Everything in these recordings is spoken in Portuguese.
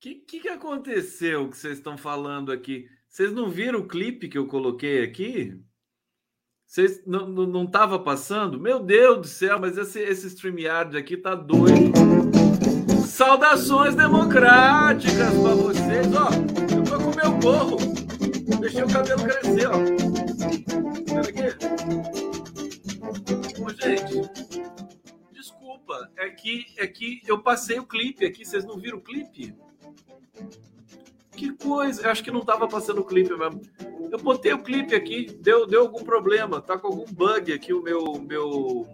que, que, que aconteceu que vocês estão falando aqui? Vocês não viram o clipe que eu coloquei aqui? Vocês não, não, passando? Meu Deus do céu, mas esse, esse StreamYard aqui tá doido. Saudações democráticas para vocês. Ó, eu tô com meu gorro. Deixei o cabelo crescer, ó. Aqui. Ô, gente, desculpa. É que, é que eu passei o clipe aqui. Vocês não viram o clipe? Que coisa! Eu acho que não estava passando o clipe mesmo. Eu botei o clipe aqui, deu, deu algum problema, tá com algum bug aqui o meu meu.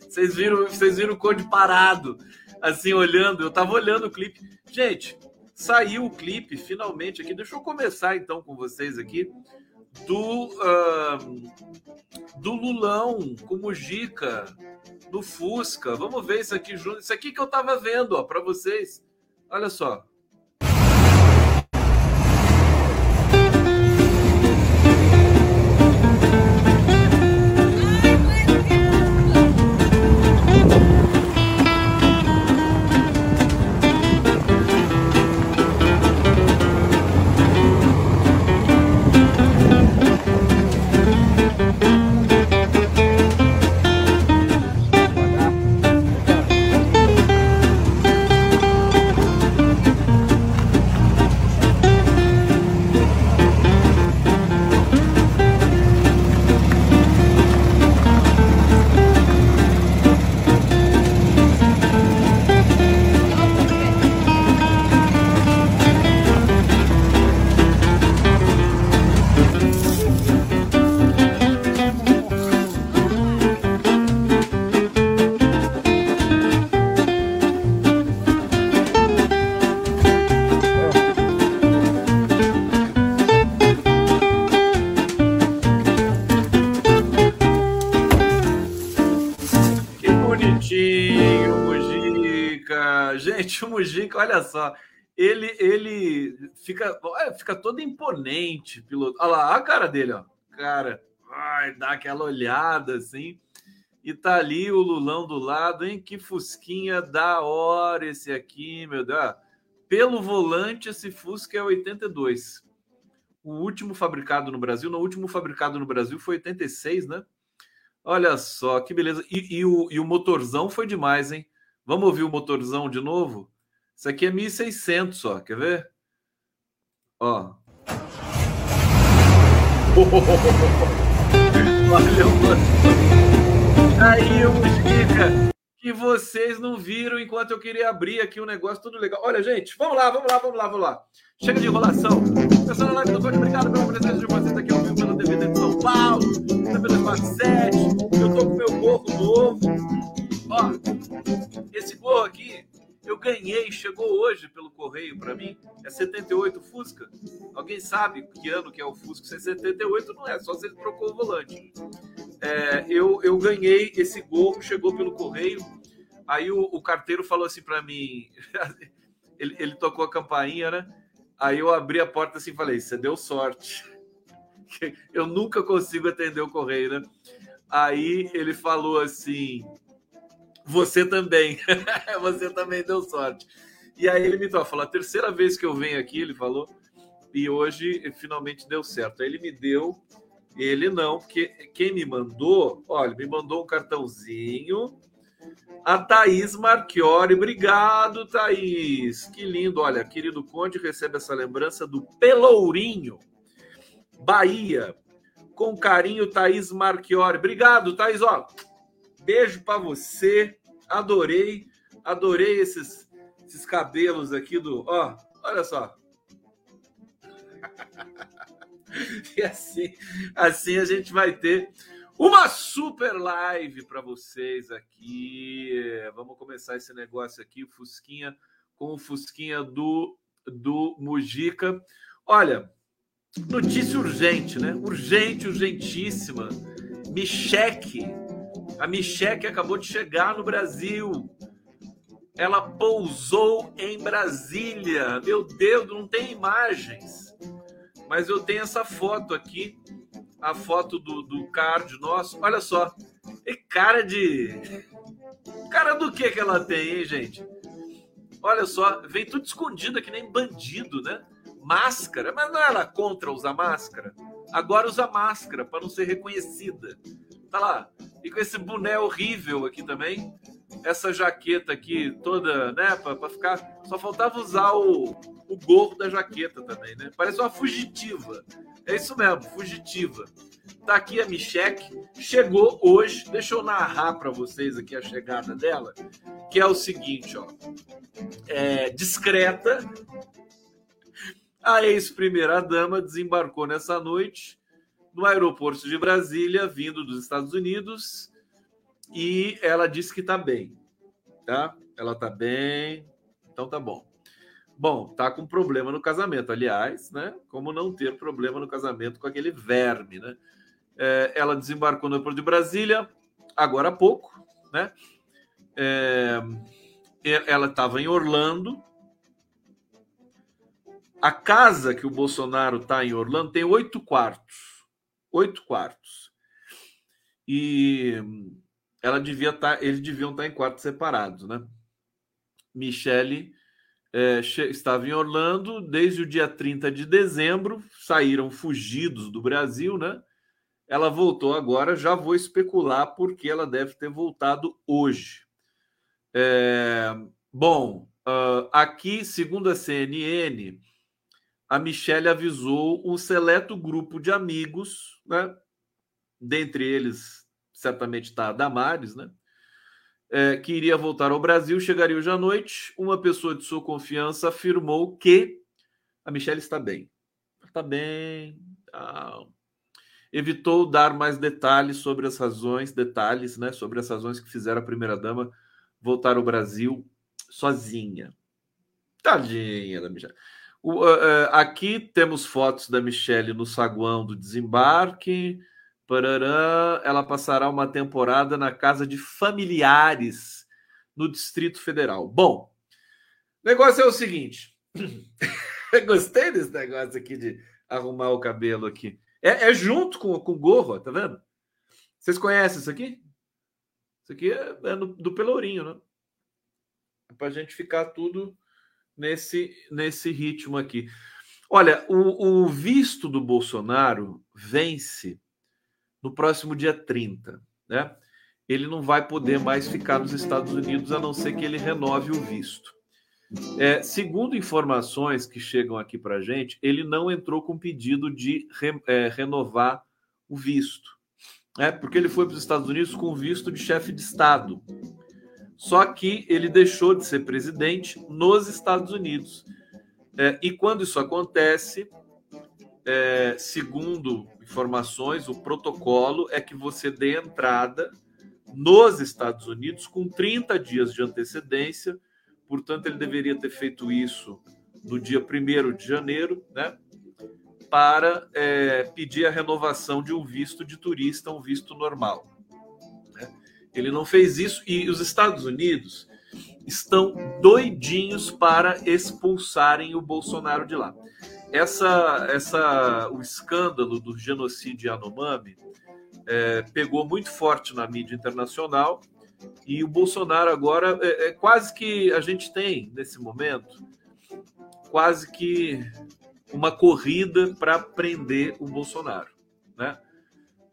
Vocês viram, vocês viram o code parado, assim olhando. Eu tava olhando o clipe. Gente, saiu o clipe finalmente aqui. Deixa eu começar então com vocês aqui do uh, do Lulão com Mujica no Fusca. Vamos ver isso aqui junto. Isso aqui que eu tava vendo, ó, para vocês. Olha só. Mujica, olha só, ele ele fica, fica todo imponente, piloto. Olha lá, a cara dele, ó. Cara, ai, dá aquela olhada assim. E tá ali o Lulão do lado, hein? Que fusquinha da hora esse aqui, meu Deus. Ah, pelo volante, esse Fusca é 82. O último fabricado no Brasil, no último fabricado no Brasil foi 86, né? Olha só, que beleza. E, e, o, e o motorzão foi demais, hein? Vamos ouvir o motorzão de novo? Isso aqui é 1600 só, quer ver? Ó. Valeu, mano. Aí, Mujica, que vocês não viram enquanto eu queria abrir aqui um negócio tudo legal. Olha, gente, vamos lá, vamos lá, vamos lá, vamos lá. Chega de enrolação. Pessoal na live do obrigado pela presença de vocês aqui ao vivo pela TV de São Paulo, TV 47. Eu tô com meu gorro novo. Ó, esse gorro aqui eu ganhei, chegou hoje pelo correio para mim. É 78 Fusca. Alguém sabe que ano que é o Fusca? Se é 78 não é, só se ele trocou o volante. É, eu, eu ganhei esse gorro, chegou pelo correio. Aí o, o carteiro falou assim para mim, ele, ele tocou a campainha, né? Aí eu abri a porta assim e falei: Você deu sorte. Eu nunca consigo atender o correio, né? Aí ele falou assim: você também. você também deu sorte. E aí ele me falou: a terceira vez que eu venho aqui, ele falou, e hoje finalmente deu certo. Aí ele me deu, ele não, porque quem me mandou, olha, me mandou um cartãozinho. A Thaís Marchiori, obrigado, Thaís. Que lindo. Olha, querido Conde recebe essa lembrança do Pelourinho, Bahia. Com carinho, Thaís Marchiori. Obrigado, Thaís. Ó, beijo para você. Adorei, adorei esses, esses cabelos aqui do. Ó, olha só. e assim, assim a gente vai ter uma super live para vocês aqui. Vamos começar esse negócio aqui, o Fusquinha com o Fusquinha do do Mujica. Olha, notícia urgente, né? Urgente, urgentíssima. Micheque a Michelle acabou de chegar no Brasil. Ela pousou em Brasília. Meu Deus, não tem imagens. Mas eu tenho essa foto aqui. A foto do, do card nosso. Olha só. E cara de. Cara do que que ela tem, hein, gente? Olha só, vem tudo escondido que nem bandido, né? Máscara, mas não era contra usar máscara. Agora usa máscara para não ser reconhecida. Tá lá. E com esse boné horrível aqui também. Essa jaqueta aqui toda, né? Para ficar. Só faltava usar o, o gorro da jaqueta também, né? Parece uma fugitiva. É isso mesmo, fugitiva. Tá aqui a Micheque, chegou hoje. Deixa eu narrar para vocês aqui a chegada dela, que é o seguinte, ó. É, discreta. A ex-primeira-dama desembarcou nessa noite no aeroporto de Brasília, vindo dos Estados Unidos, e ela disse que tá bem, tá? Ela tá bem, então tá bom. Bom, tá com problema no casamento, aliás, né? Como não ter problema no casamento com aquele verme, né? É, ela desembarcou no aeroporto de Brasília agora há pouco, né? É, ela estava em Orlando. A casa que o Bolsonaro está em Orlando tem oito quartos, oito quartos. E ela devia estar, tá, eles deviam estar tá em quartos separados, né? Michele é, estava em Orlando desde o dia 30 de dezembro, saíram fugidos do Brasil, né? Ela voltou agora, já vou especular porque ela deve ter voltado hoje. É, bom, uh, aqui, segundo a CNN, a Michelle avisou um seleto grupo de amigos, né? Dentre eles, certamente está a Damares, né? é, que iria voltar ao Brasil, chegaria hoje à noite. Uma pessoa de sua confiança afirmou que a Michelle está bem. Está bem. Tá. Evitou dar mais detalhes sobre as razões, detalhes, né, sobre as razões que fizeram a primeira-dama voltar ao Brasil sozinha. Tadinha da Michelle. O, uh, aqui temos fotos da Michelle no saguão do desembarque. Parará, ela passará uma temporada na casa de familiares no Distrito Federal. Bom, o negócio é o seguinte. Gostei desse negócio aqui de arrumar o cabelo aqui. É, é junto com, com o gorro, tá vendo? Vocês conhecem isso aqui? Isso aqui é, é no, do Pelourinho, né? É para a gente ficar tudo nesse, nesse ritmo aqui. Olha, o, o visto do Bolsonaro vence no próximo dia 30, né? Ele não vai poder mais ficar nos Estados Unidos a não ser que ele renove o visto. É, segundo informações que chegam aqui para a gente, ele não entrou com pedido de re, é, renovar o visto, né? porque ele foi para os Estados Unidos com visto de chefe de Estado. Só que ele deixou de ser presidente nos Estados Unidos. É, e quando isso acontece, é, segundo informações, o protocolo é que você dê entrada nos Estados Unidos com 30 dias de antecedência, portanto, ele deveria ter feito isso no dia 1 de janeiro, né? Para é, pedir a renovação de um visto de turista, um visto normal. Ele não fez isso e os Estados Unidos estão doidinhos para expulsarem o Bolsonaro de lá essa, essa, o escândalo do genocídio Yanomami é, pegou muito forte na mídia internacional e o Bolsonaro agora é, é quase que a gente tem nesse momento quase que uma corrida para prender o Bolsonaro, né?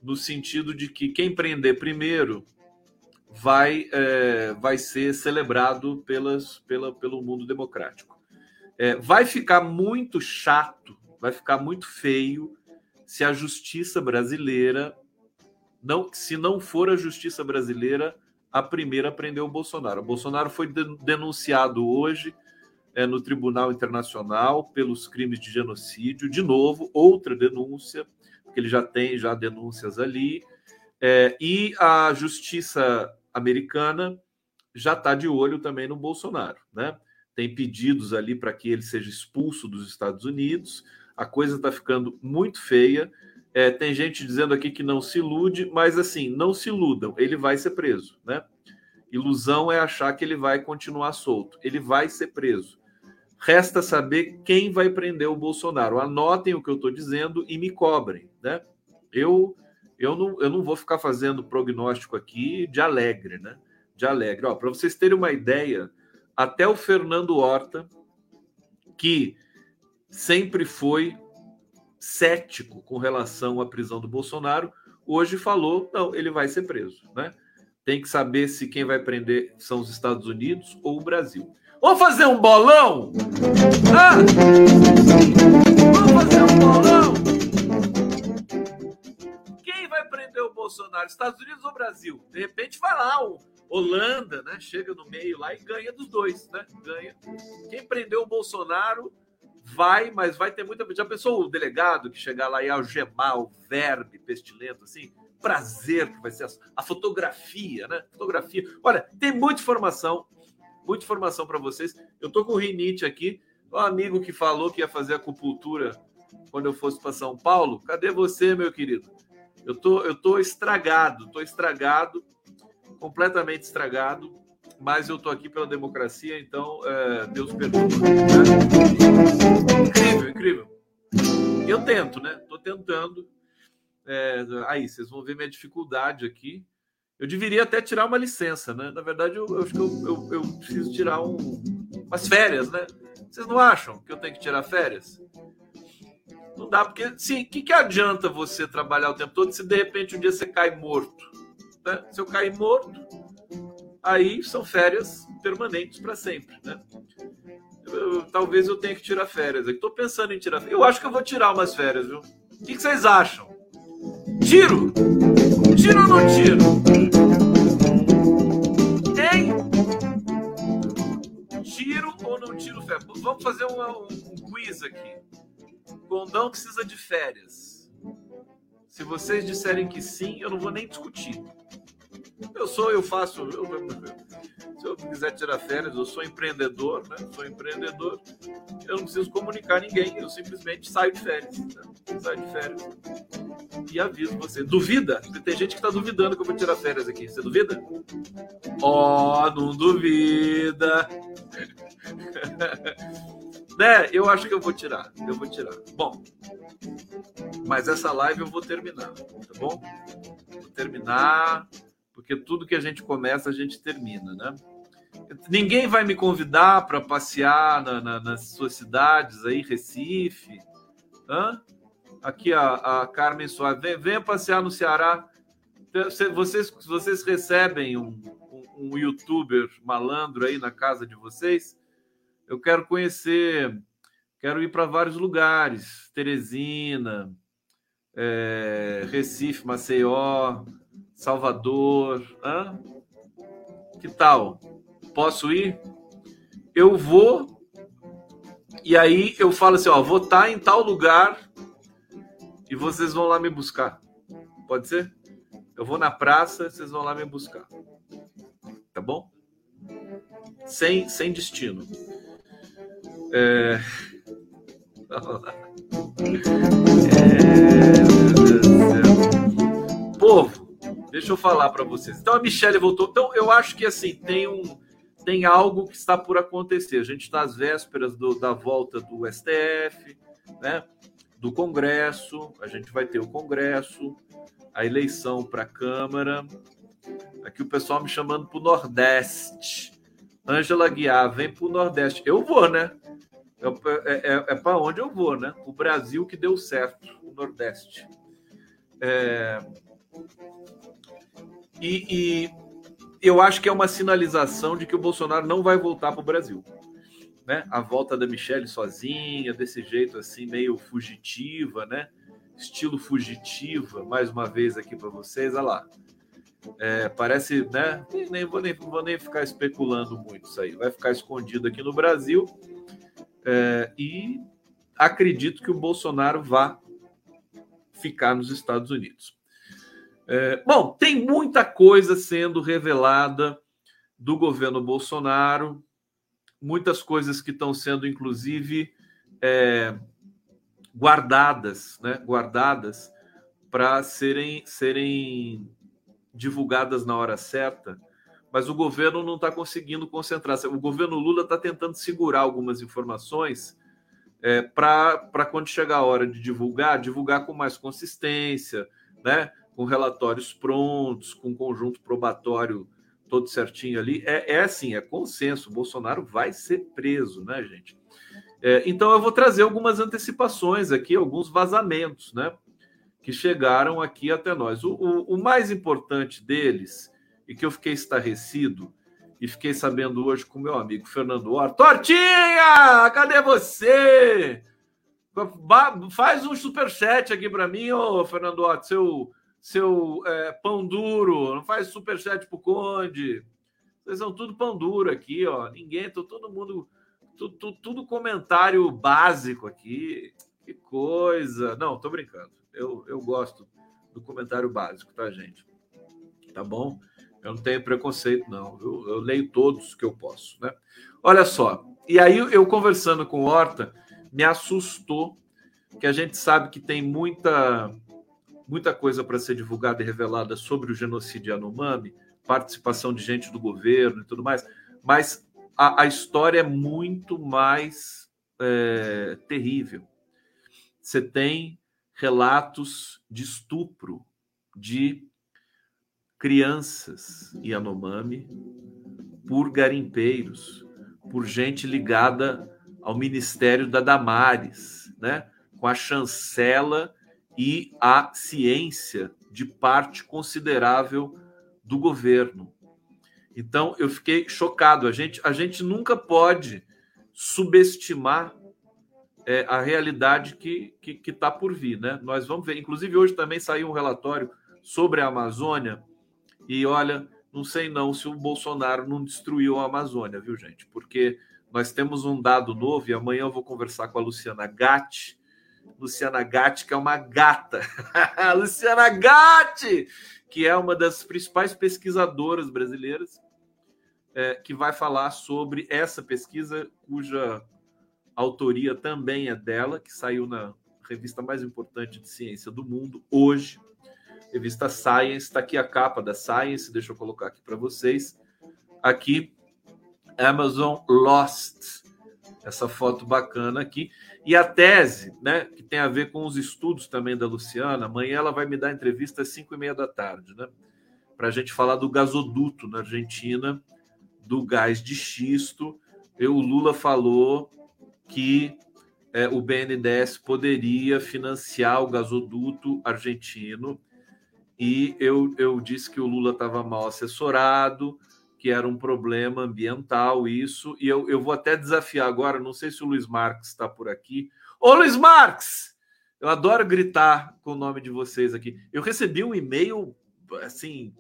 No sentido de que quem prender primeiro vai é, vai ser celebrado pelas, pela, pelo mundo democrático. É, vai ficar muito chato, vai ficar muito feio se a justiça brasileira não, se não for a justiça brasileira a primeira a prender o Bolsonaro. O Bolsonaro foi denunciado hoje é, no Tribunal Internacional pelos crimes de genocídio. De novo, outra denúncia, porque ele já tem já denúncias ali. É, e a justiça americana já está de olho também no Bolsonaro, né? tem pedidos ali para que ele seja expulso dos Estados Unidos. A coisa está ficando muito feia. É, tem gente dizendo aqui que não se ilude, mas assim, não se iludam, ele vai ser preso, né? Ilusão é achar que ele vai continuar solto. Ele vai ser preso. Resta saber quem vai prender o Bolsonaro. Anotem o que eu estou dizendo e me cobrem, né? Eu, eu, não, eu não vou ficar fazendo prognóstico aqui de alegre, né? De alegre. Para vocês terem uma ideia, até o Fernando Horta, que sempre foi cético com relação à prisão do Bolsonaro, hoje falou: não, ele vai ser preso. Né? Tem que saber se quem vai prender são os Estados Unidos ou o Brasil. Vamos fazer um bolão? Ah! Vamos fazer um bolão? O Bolsonaro? Estados Unidos ou Brasil? De repente vai lá o Holanda, né? Chega no meio lá e ganha dos dois, né? Ganha. Quem prendeu o Bolsonaro vai, mas vai ter muita. Já pensou o delegado que chegar lá e algemar o verme pestilento, assim? Prazer que vai ser a, fotografia, né? Fotografia. Olha, tem muita informação, muita informação para vocês. Eu tô com o rinite aqui, o amigo que falou que ia fazer acupuntura quando eu fosse para São Paulo. Cadê você, meu querido? Eu tô, eu tô estragado, tô estragado, completamente estragado mas eu estou aqui pela democracia, então é, Deus perdoa. Né? Incrível, incrível. Eu tento, né? Estou tentando. É, aí, vocês vão ver minha dificuldade aqui. Eu deveria até tirar uma licença, né? Na verdade, eu, eu acho que eu, eu, eu, preciso tirar um, umas férias, né? Vocês não acham que eu tenho que tirar férias? Não dá, porque, sim, o que, que adianta você trabalhar o tempo todo se de repente um dia você cai morto? Né? Se eu cair morto, aí são férias permanentes para sempre, né? Eu, talvez eu tenha que tirar férias. Estou pensando em tirar. Eu acho que eu vou tirar umas férias, viu? O que, que vocês acham? Tiro? Tiro ou não tiro? Hein? Tiro ou não tiro férias? Vamos fazer um, um quiz aqui. Condão precisa de férias. Se vocês disserem que sim, eu não vou nem discutir. Eu sou, eu faço. Eu, se eu quiser tirar férias, eu sou empreendedor, né? Sou empreendedor. Eu não preciso comunicar ninguém, eu simplesmente saio de férias. Né? Saio de férias. E aviso você. Duvida? Tem gente que está duvidando que eu vou tirar férias aqui. Você duvida? Ó, oh, não duvida. né? Eu acho que eu vou tirar. Eu vou tirar. Bom, mas essa live eu vou terminar, tá bom? Vou terminar porque tudo que a gente começa, a gente termina, né? Ninguém vai me convidar para passear na, na, nas suas cidades aí, Recife. Hã? Aqui a, a Carmen Soares, vem, venha passear no Ceará. Vocês, vocês recebem um, um, um youtuber malandro aí na casa de vocês? Eu quero conhecer, quero ir para vários lugares, Teresina, é, Recife, Maceió, Salvador. Hã? Que tal? Posso ir? Eu vou. E aí eu falo assim, ó, vou estar tá em tal lugar e vocês vão lá me buscar. Pode ser? Eu vou na praça, vocês vão lá me buscar. Tá bom? Sem, sem destino. É... é... Povo, Deixa eu falar para vocês. Então a Michelle voltou. Então eu acho que assim tem um tem algo que está por acontecer. A gente está às vésperas do, da volta do STF, né? Do Congresso. A gente vai ter o Congresso, a eleição para a Câmara. Aqui o pessoal me chamando para o Nordeste. Ângela Guiar, vem para o Nordeste. Eu vou, né? É, é, é, é para onde eu vou, né? O Brasil que deu certo, o Nordeste. É, e, e eu acho que é uma sinalização de que o Bolsonaro não vai voltar para o Brasil. Né? A volta da Michelle sozinha, desse jeito assim, meio fugitiva, né? Estilo fugitiva, mais uma vez aqui para vocês, olha lá. É, parece, né? Nem vou, nem vou nem ficar especulando muito isso aí. Vai ficar escondido aqui no Brasil. É, e acredito que o Bolsonaro vá ficar nos Estados Unidos. É, bom, tem muita coisa sendo revelada do governo Bolsonaro, muitas coisas que estão sendo, inclusive, é, guardadas, né? Guardadas para serem, serem divulgadas na hora certa, mas o governo não está conseguindo concentrar. O governo Lula está tentando segurar algumas informações é, para quando chegar a hora de divulgar, divulgar com mais consistência, né? Com relatórios prontos, com conjunto probatório todo certinho ali. É, é assim, é consenso. O Bolsonaro vai ser preso, né, gente? É, então eu vou trazer algumas antecipações aqui, alguns vazamentos, né? Que chegaram aqui até nós. O, o, o mais importante deles, e que eu fiquei estarrecido, e fiquei sabendo hoje com meu amigo Fernando Horta. Tortinha! Cadê você? Faz um superchat aqui para mim, ô Fernando Horta, seu seu é, pão duro, não faz superchat pro Conde. Vocês são tudo pão duro aqui, ó. Ninguém, tô, todo mundo, tudo, tudo comentário básico aqui. Que coisa. Não, tô brincando. Eu, eu gosto do comentário básico, tá, gente? Tá bom? Eu não tenho preconceito, não. Eu, eu leio todos que eu posso, né? Olha só. E aí, eu conversando com Horta, me assustou que a gente sabe que tem muita muita coisa para ser divulgada e revelada sobre o genocídio Yanomami, participação de gente do governo e tudo mais, mas a, a história é muito mais é, terrível. Você tem relatos de estupro de crianças Yanomami por garimpeiros, por gente ligada ao Ministério da Damares, né? com a chancela e a ciência de parte considerável do governo. Então eu fiquei chocado. A gente, a gente nunca pode subestimar é, a realidade que está que, que tá por vir. Né? Nós vamos ver. Inclusive, hoje também saiu um relatório sobre a Amazônia. E olha, não sei não se o Bolsonaro não destruiu a Amazônia, viu, gente? Porque nós temos um dado novo, e amanhã eu vou conversar com a Luciana Gatti, Luciana Gatti, que é uma gata. Luciana Gatti, que é uma das principais pesquisadoras brasileiras, é, que vai falar sobre essa pesquisa, cuja autoria também é dela, que saiu na revista mais importante de ciência do mundo hoje, revista Science. Está aqui a capa da Science, deixa eu colocar aqui para vocês. Aqui, Amazon Lost, essa foto bacana aqui. E a tese, né, que tem a ver com os estudos também da Luciana, amanhã ela vai me dar entrevista às 5 e meia da tarde, né? Para a gente falar do gasoduto na Argentina, do gás de xisto. Eu, o Lula falou que é, o BNDES poderia financiar o gasoduto argentino e eu, eu disse que o Lula estava mal assessorado, que era um problema ambiental isso, e eu, eu vou até desafiar agora, não sei se o Luiz Marques está por aqui. Ô Luiz Marques! Eu adoro gritar com o nome de vocês aqui. Eu recebi um e-mail, assim,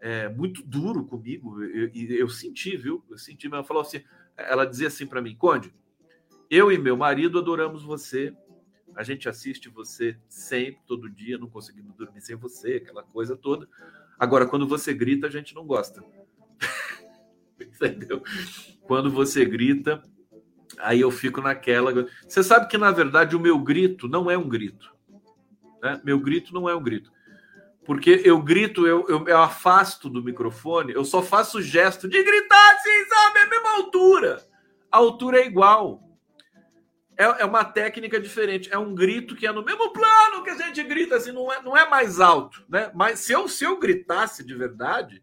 é, muito duro comigo, e eu, eu, senti, viu? Eu senti, mas ela falou assim, ela dizia assim para mim, Conde, eu e meu marido adoramos você, a gente assiste você sempre, todo dia, não conseguimos dormir sem você, aquela coisa toda. Agora, quando você grita, a gente não gosta. Entendeu? Quando você grita, aí eu fico naquela. Você sabe que, na verdade, o meu grito não é um grito. Né? Meu grito não é um grito. Porque eu grito, eu, eu, eu afasto do microfone, eu só faço o gesto de gritar assim, sabe? É a mesma altura. A altura é igual. É, é uma técnica diferente. É um grito que é no mesmo plano que a gente grita, assim, não é, não é mais alto, né? Mas se eu, se eu gritasse de verdade,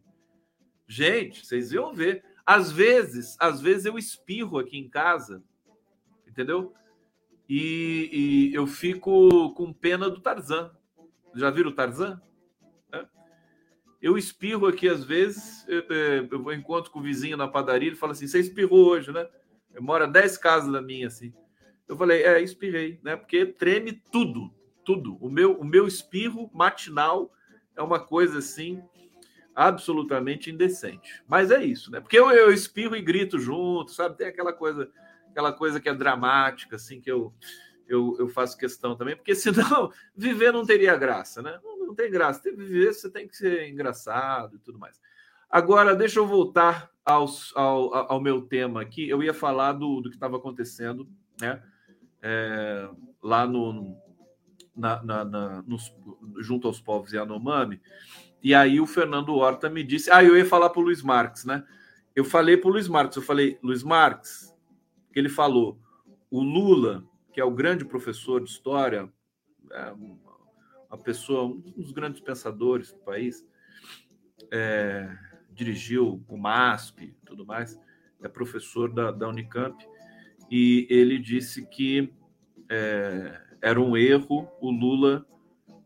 Gente, vocês iam ver. Às vezes, às vezes eu espirro aqui em casa, entendeu? E, e eu fico com pena do Tarzan. Já viram o Tarzan? É. Eu espirro aqui às vezes, eu, eu vou encontro com o vizinho na padaria, ele fala assim: você espirrou hoje, né? Eu moro a 10 casas da minha, assim. Eu falei, é, espirrei, né? Porque treme tudo, tudo. O meu, o meu espirro matinal é uma coisa assim absolutamente indecente. Mas é isso, né? Porque eu, eu espirro e grito junto, sabe? Tem aquela coisa, aquela coisa que é dramática, assim, que eu, eu, eu faço questão também, porque senão viver não teria graça, né? Não, não tem graça. Tem viver, você tem que ser engraçado e tudo mais. Agora, deixa eu voltar aos, ao, ao meu tema aqui. Eu ia falar do, do que estava acontecendo, né? É, lá no, na, na, na nos, junto aos povos Yanomami. E aí o Fernando Horta me disse, ah, eu ia falar para o Luiz Marques, né? Eu falei para o Luiz Marques, eu falei, Luiz Marques, que ele falou, o Lula, que é o grande professor de história, é uma pessoa, um dos grandes pensadores do país, é, dirigiu o MASP tudo mais, é professor da, da Unicamp, e ele disse que é, era um erro o Lula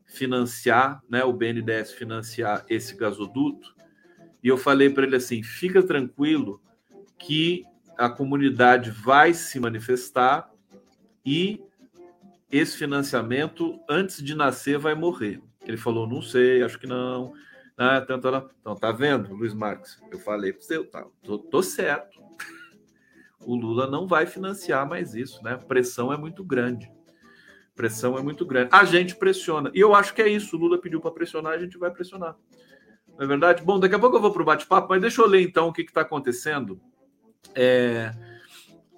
financiar, né, o BNDES financiar esse gasoduto. E eu falei para ele assim: fica tranquilo que a comunidade vai se manifestar e esse financiamento, antes de nascer, vai morrer. Ele falou: não sei, acho que não. Ah, tanto, então, tá vendo, Luiz Marques? Eu falei para você, tá, tô, tô certo. O Lula não vai financiar mais isso, né? A pressão é muito grande pressão é muito grande. A gente pressiona. E eu acho que é isso. O Lula pediu para pressionar, a gente vai pressionar. Não é verdade? Bom, daqui a pouco eu vou para o bate-papo, mas deixa eu ler então o que está acontecendo. É,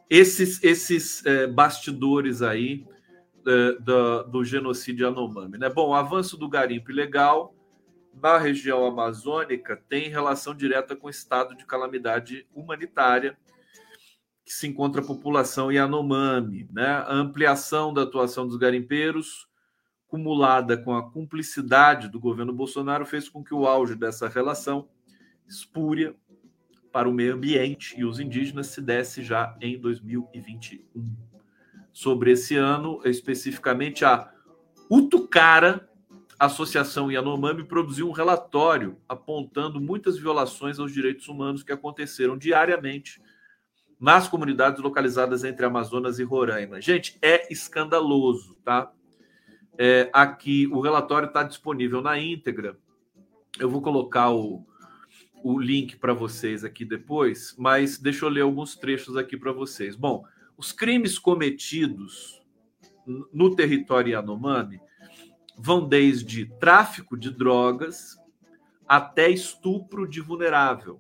esses esses é, bastidores aí é, do, do, genocídio Yanomami. Né? Bom, o avanço do garimpo ilegal na região amazônica tem relação direta com o estado de calamidade humanitária que se encontra a população Yanomami. Né? A ampliação da atuação dos garimpeiros, cumulada com a cumplicidade do governo Bolsonaro, fez com que o auge dessa relação espúria para o meio ambiente e os indígenas se desse já em 2021. Sobre esse ano, especificamente, a Utucara, Associação Yanomami, produziu um relatório apontando muitas violações aos direitos humanos que aconteceram diariamente nas comunidades localizadas entre Amazonas e Roraima. Gente, é escandaloso, tá? É, aqui o relatório está disponível na íntegra. Eu vou colocar o, o link para vocês aqui depois, mas deixa eu ler alguns trechos aqui para vocês. Bom, os crimes cometidos no território Yanomami vão desde tráfico de drogas até estupro de vulnerável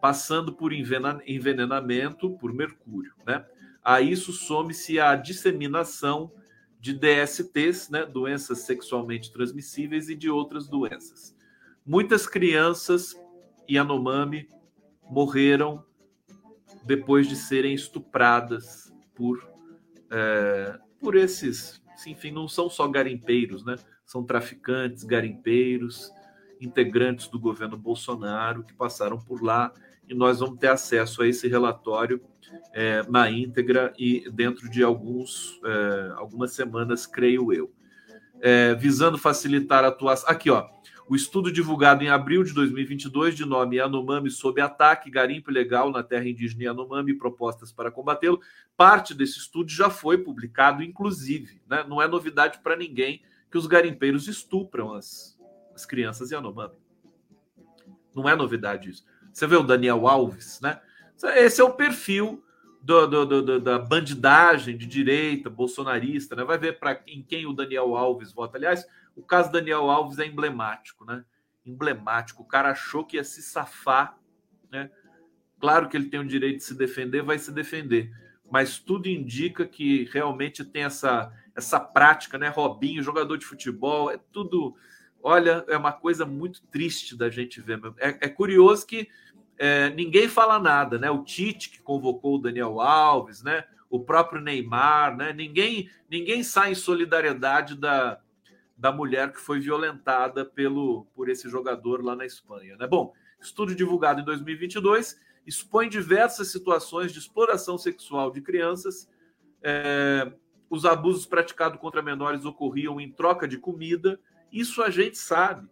passando por envenenamento por mercúrio. Né? A isso some-se a disseminação de DSTs, né, doenças sexualmente transmissíveis e de outras doenças. Muitas crianças Yanomami morreram depois de serem estupradas por, é, por esses, enfim, não são só garimpeiros, né? São traficantes, garimpeiros, integrantes do governo Bolsonaro que passaram por lá e nós vamos ter acesso a esse relatório é, na íntegra e dentro de alguns, é, algumas semanas, creio eu. É, visando facilitar a atuação. Aqui, ó. O estudo divulgado em abril de 2022, de nome Yanomami sob ataque, garimpo ilegal na terra indígena Yanomami propostas para combatê-lo. Parte desse estudo já foi publicado, inclusive. Né? Não é novidade para ninguém que os garimpeiros estupram as, as crianças Yanomami. Não é novidade isso. Você vê o Daniel Alves, né? Esse é o perfil do, do, do, da bandidagem de direita, bolsonarista, né? Vai ver para em quem o Daniel Alves vota. Aliás, o caso Daniel Alves é emblemático, né? Emblemático. O cara achou que ia se safar, né? Claro que ele tem o direito de se defender, vai se defender. Mas tudo indica que realmente tem essa, essa prática, né? Robinho, jogador de futebol, é tudo. Olha, é uma coisa muito triste da gente ver. É, é curioso que é, ninguém fala nada, né? O Tite que convocou o Daniel Alves, né? O próprio Neymar, né? Ninguém, ninguém sai em solidariedade da, da mulher que foi violentada pelo por esse jogador lá na Espanha, né? Bom, estudo divulgado em 2022 expõe diversas situações de exploração sexual de crianças. É, os abusos praticados contra menores ocorriam em troca de comida. Isso a gente sabe.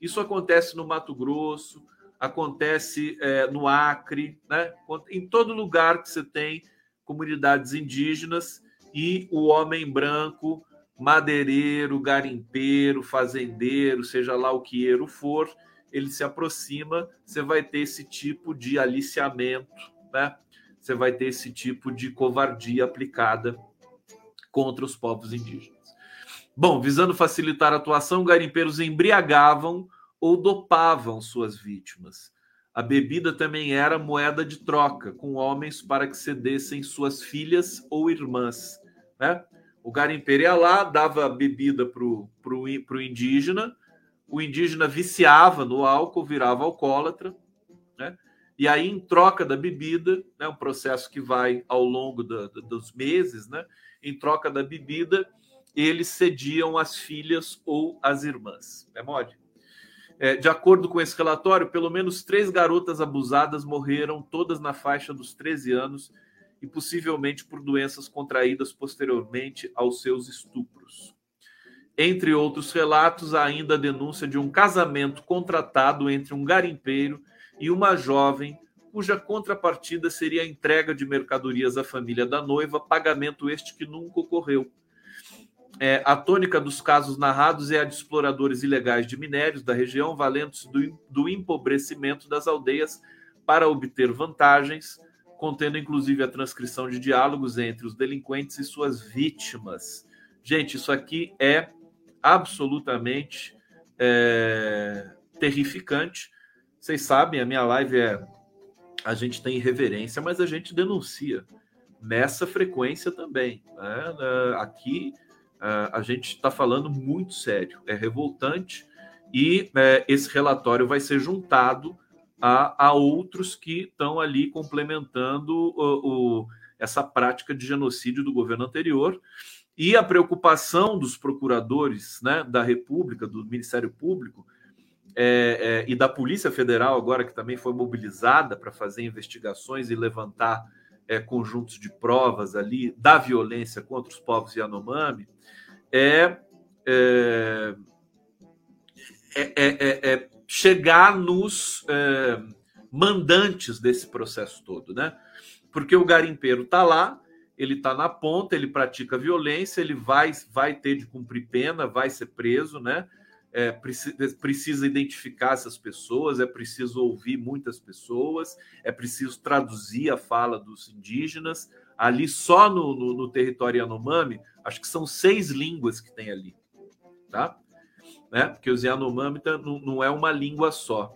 Isso acontece no Mato Grosso, acontece é, no Acre, né? em todo lugar que você tem comunidades indígenas e o homem branco, madeireiro, garimpeiro, fazendeiro, seja lá o que ele for, ele se aproxima, você vai ter esse tipo de aliciamento, né? Você vai ter esse tipo de covardia aplicada contra os povos indígenas. Bom, visando facilitar a atuação, garimpeiros embriagavam ou dopavam suas vítimas. A bebida também era moeda de troca com homens para que cedessem suas filhas ou irmãs. Né? O garimpeiro ia lá, dava bebida para o indígena, o indígena viciava no álcool, virava alcoólatra, né? e aí, em troca da bebida, né, um processo que vai ao longo da, da, dos meses, né, em troca da bebida, eles cediam as filhas ou as irmãs. É mole? É, de acordo com esse relatório, pelo menos três garotas abusadas morreram, todas na faixa dos 13 anos, e possivelmente por doenças contraídas posteriormente aos seus estupros. Entre outros relatos, há ainda a denúncia de um casamento contratado entre um garimpeiro e uma jovem, cuja contrapartida seria a entrega de mercadorias à família da noiva, pagamento este que nunca ocorreu é, a tônica dos casos narrados é a de exploradores ilegais de minérios da região, valentes do, do empobrecimento das aldeias para obter vantagens, contendo inclusive a transcrição de diálogos entre os delinquentes e suas vítimas. Gente, isso aqui é absolutamente é, terrificante. Vocês sabem, a minha live é. A gente tem reverência, mas a gente denuncia nessa frequência também. Né? Aqui a gente está falando muito sério, é revoltante, e é, esse relatório vai ser juntado a, a outros que estão ali complementando o, o, essa prática de genocídio do governo anterior. E a preocupação dos procuradores né, da República, do Ministério Público é, é, e da Polícia Federal, agora que também foi mobilizada para fazer investigações e levantar é, conjuntos de provas ali da violência contra os povos Yanomami, é, é, é, é chegar nos mandantes desse processo todo, né? Porque o garimpeiro está lá, ele está na ponta, ele pratica violência, ele vai, vai ter de cumprir pena, vai ser preso, né? É, precisa, identificar essas pessoas, é preciso ouvir muitas pessoas, é preciso traduzir a fala dos indígenas. Ali, só no, no, no território Yanomami, acho que são seis línguas que tem ali, tá? Né? Porque os Yanomami tá, não, não é uma língua só.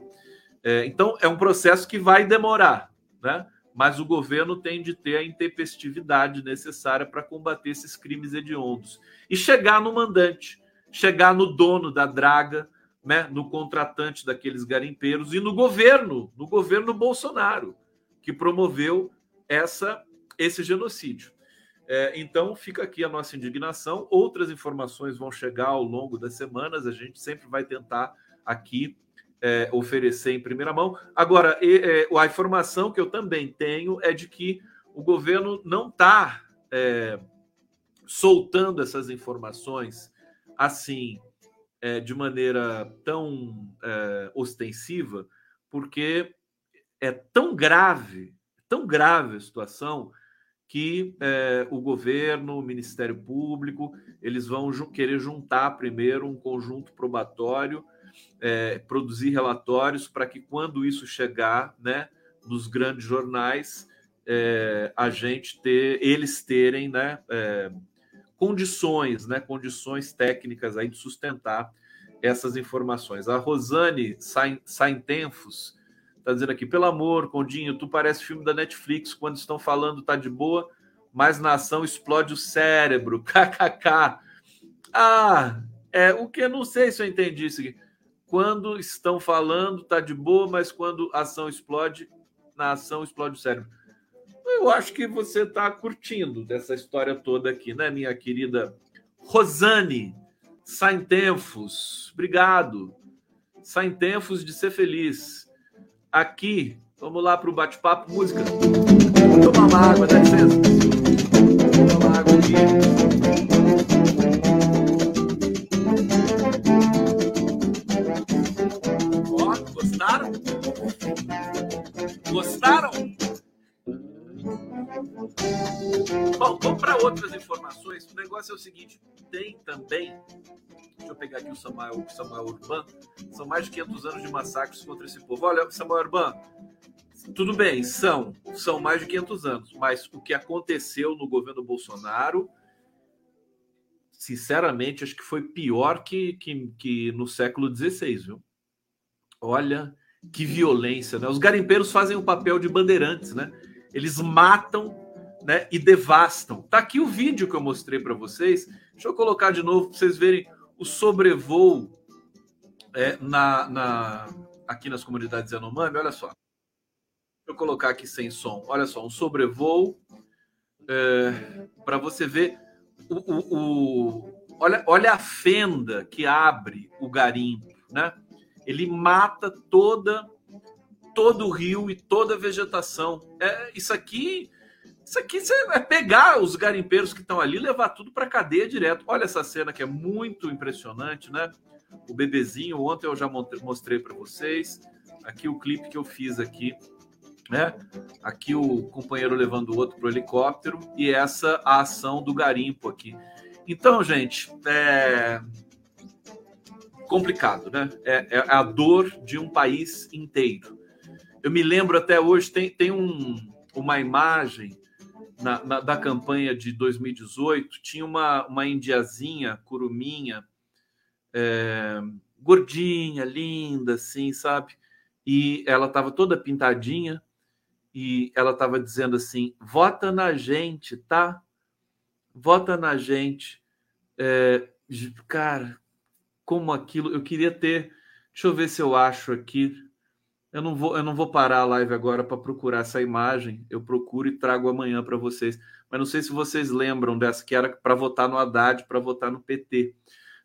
É, então, é um processo que vai demorar, né? Mas o governo tem de ter a intempestividade necessária para combater esses crimes hediondos e chegar no mandante, chegar no dono da draga, né? No contratante daqueles garimpeiros e no governo, no governo Bolsonaro, que promoveu essa esse genocídio. É, então, fica aqui a nossa indignação. Outras informações vão chegar ao longo das semanas, a gente sempre vai tentar aqui é, oferecer em primeira mão. Agora, é, a informação que eu também tenho é de que o governo não está é, soltando essas informações assim, é, de maneira tão é, ostensiva, porque é tão grave, tão grave a situação que é, o governo, o Ministério Público, eles vão ju querer juntar primeiro um conjunto probatório, é, produzir relatórios para que quando isso chegar, né, nos grandes jornais, é, a gente ter, eles terem, né, condições, né, condições técnicas aí de sustentar essas informações. A Rosane Saintenfos Tá dizendo aqui, pelo amor, Condinho, tu parece filme da Netflix, quando estão falando tá de boa, mas na ação explode o cérebro. KKK. Ah, é o que eu não sei se eu entendi isso aqui. Quando estão falando tá de boa, mas quando a ação explode, na ação explode o cérebro. Eu acho que você está curtindo dessa história toda aqui, né, minha querida Rosane Saintempos. Obrigado. Saintempos de ser feliz aqui. Vamos lá para o bate-papo. Música. Tomar uma água, dá licença. Uma água aqui. Bom, vamos para outras informações. O negócio é o seguinte: tem também Deixa eu pegar aqui o Samuel, o Samuel Urban. São mais de 500 anos de massacres contra esse povo. Olha, Samuel Urban, tudo bem, são, são mais de 500 anos, mas o que aconteceu no governo Bolsonaro, sinceramente, acho que foi pior que, que, que no século XVI, viu? Olha que violência, né? Os garimpeiros fazem o papel de bandeirantes, né? Eles matam né, e devastam. Tá aqui o vídeo que eu mostrei para vocês. Deixa eu colocar de novo para vocês verem o sobrevoo é, na, na, aqui nas comunidades Yanomami, olha só. Deixa eu colocar aqui sem som. Olha só, um sobrevoo é, para você ver o, o, o, olha, olha a fenda que abre o garimpo, né? Ele mata toda todo o rio e toda a vegetação. É, isso aqui isso aqui é pegar os garimpeiros que estão ali levar tudo para cadeia direto. Olha essa cena que é muito impressionante, né? O bebezinho, ontem eu já mostrei para vocês. Aqui o clipe que eu fiz aqui, né? Aqui o companheiro levando o outro para o helicóptero e essa a ação do garimpo aqui. Então, gente, é complicado, né? É, é a dor de um país inteiro. Eu me lembro até hoje, tem, tem um, uma imagem na, na, da campanha de 2018, tinha uma, uma indiazinha, curuminha, é, gordinha, linda, assim, sabe? E ela estava toda pintadinha e ela estava dizendo assim: vota na gente, tá? Vota na gente. É, cara, como aquilo. Eu queria ter. Deixa eu ver se eu acho aqui. Eu não vou, eu não vou parar a live agora para procurar essa imagem. Eu procuro e trago amanhã para vocês. Mas não sei se vocês lembram dessa que era para votar no Haddad, para votar no PT,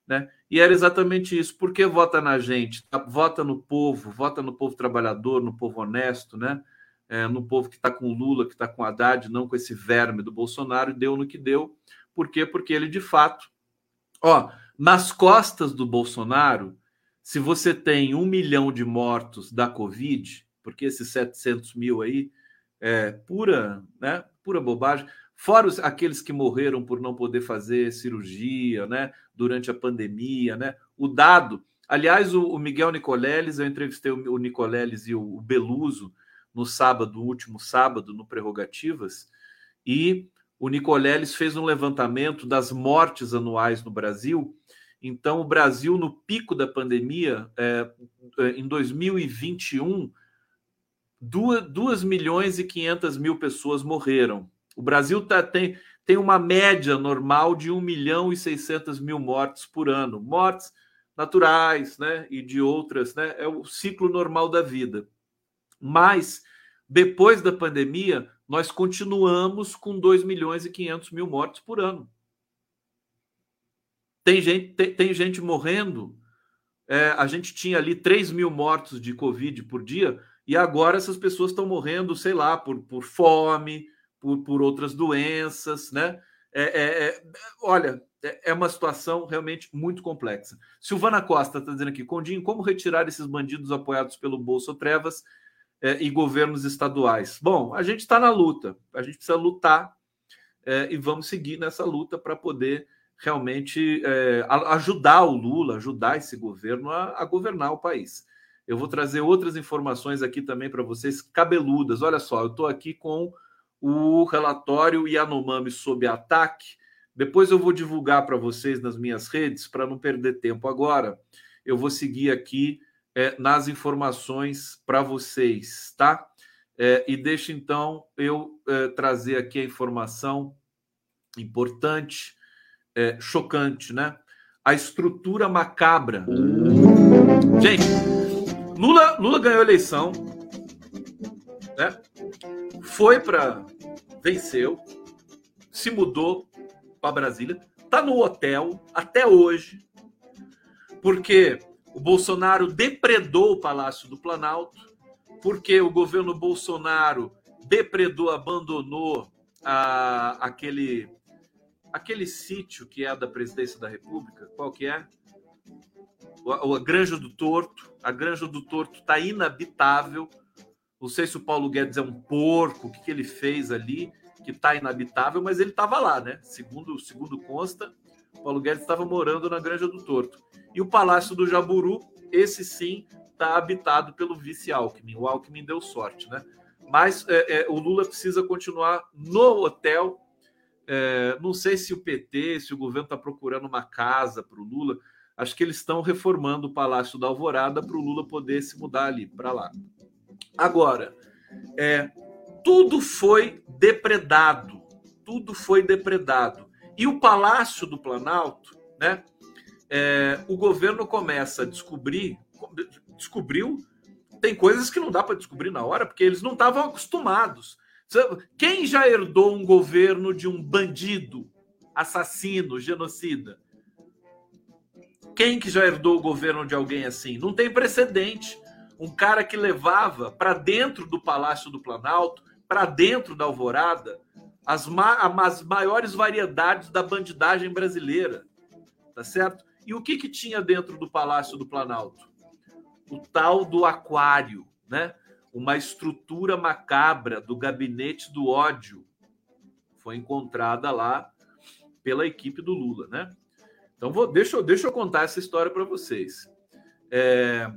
né? E era exatamente isso. Por que vota na gente? Tá, vota no povo, vota no povo trabalhador, no povo honesto, né? É, no povo que está com Lula, que está com Haddad, não com esse verme do Bolsonaro. E deu no que deu. Por quê? Porque ele de fato, ó, nas costas do Bolsonaro se você tem um milhão de mortos da Covid, porque esses 700 mil aí é pura, né, pura bobagem, fora os, aqueles que morreram por não poder fazer cirurgia, né, durante a pandemia, né, o dado, aliás, o, o Miguel Nicoleles, eu entrevistei o, o Nicoleles e o, o Beluso no sábado, último sábado, no Prerrogativas, e o Nicoleles fez um levantamento das mortes anuais no Brasil então, o Brasil, no pico da pandemia, é, é em 2021, 2, milhões e 500 mil pessoas morreram. O Brasil tá, tem, tem uma média normal de 1 milhão e 600 mil mortes por ano. Mortes naturais né, e de outras, né, é o ciclo normal da vida. Mas, depois da pandemia, nós continuamos com 2 milhões e 500 mil mortes por ano. Tem gente, tem, tem gente morrendo. É, a gente tinha ali 3 mil mortos de Covid por dia, e agora essas pessoas estão morrendo, sei lá, por, por fome, por, por outras doenças, né? É, é, é olha, é, é uma situação realmente muito complexa. Silvana Costa está dizendo aqui, Condinho, como retirar esses bandidos apoiados pelo Bolso Trevas é, e governos estaduais? Bom, a gente está na luta, a gente precisa lutar e vamos seguir nessa luta para poder realmente é, ajudar o Lula, ajudar esse governo a, a, governar o país. Eu vou trazer outras informações aqui também para vocês, cabeludas. Olha só, eu estou aqui com o relatório Yanomami sob ataque. Depois eu vou divulgar para vocês nas minhas redes, para não perder tempo agora. Eu vou seguir aqui é, nas informações para vocês, tá? É, e deixa então eu é, trazer aqui a informação importante é, chocante, né? A estrutura macabra. Gente, Lula, Lula ganhou a eleição, né? Foi para venceu, se mudou para Brasília, tá no hotel até hoje, porque o Bolsonaro depredou o Palácio do Planalto, porque o governo Bolsonaro depredou, abandonou a, aquele aquele sítio que é da presidência da República, qual que é? A Granja do Torto. A Granja do Torto está inabitável. Não sei se o Paulo Guedes é um porco, o que, que ele fez ali, que está inabitável, mas ele estava lá, né? Segundo, segundo consta, o Paulo Guedes estava morando na Granja do Torto. E o Palácio do Jaburu, esse sim, está habitado pelo vice Alckmin. O Alckmin deu sorte, né? Mas é, é, o Lula precisa continuar no hotel é, não sei se o PT, se o governo está procurando uma casa para o Lula. Acho que eles estão reformando o Palácio da Alvorada para o Lula poder se mudar ali para lá. Agora, é, tudo foi depredado, tudo foi depredado. E o Palácio do Planalto, né? É, o governo começa a descobrir, descobriu, tem coisas que não dá para descobrir na hora, porque eles não estavam acostumados. Quem já herdou um governo de um bandido, assassino, genocida? Quem que já herdou o governo de alguém assim? Não tem precedente. Um cara que levava para dentro do Palácio do Planalto, para dentro da Alvorada, as, ma as maiores variedades da bandidagem brasileira. Tá certo? E o que, que tinha dentro do Palácio do Planalto? O tal do aquário, né? Uma estrutura macabra do gabinete do ódio foi encontrada lá pela equipe do Lula, né? Então, vou, deixa, eu, deixa eu contar essa história para vocês. É,